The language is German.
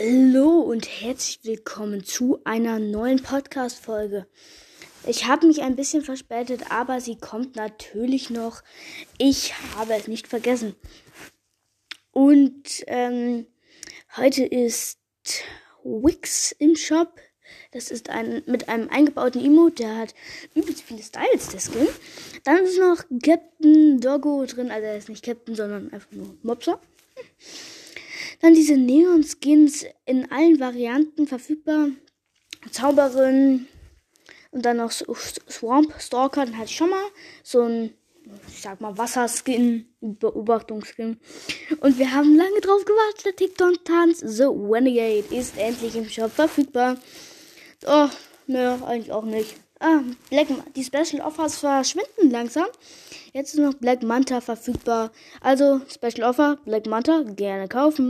Hallo und herzlich willkommen zu einer neuen Podcast-Folge. Ich habe mich ein bisschen verspätet, aber sie kommt natürlich noch. Ich habe es nicht vergessen. Und ähm, heute ist Wix im Shop. Das ist ein mit einem eingebauten Emote, der hat übelst viele Styles, der Skin. Dann ist noch Captain Doggo drin, also er ist nicht Captain, sondern einfach nur Mopser. Dann diese Neon-Skins in allen Varianten verfügbar. Zauberin und dann noch Swamp Stalker, den hatte ich schon mal. So ein, ich sag mal, Wasserskin, Beobachtungsskin. Und wir haben lange drauf gewartet. Der TikTok-Tanz The Renegade ist endlich im Shop verfügbar. Oh, ne, eigentlich auch nicht. Ah, Black, die Special Offers verschwinden langsam. Jetzt ist noch Black Manta verfügbar. Also, Special Offer, Black Manta, gerne kaufen.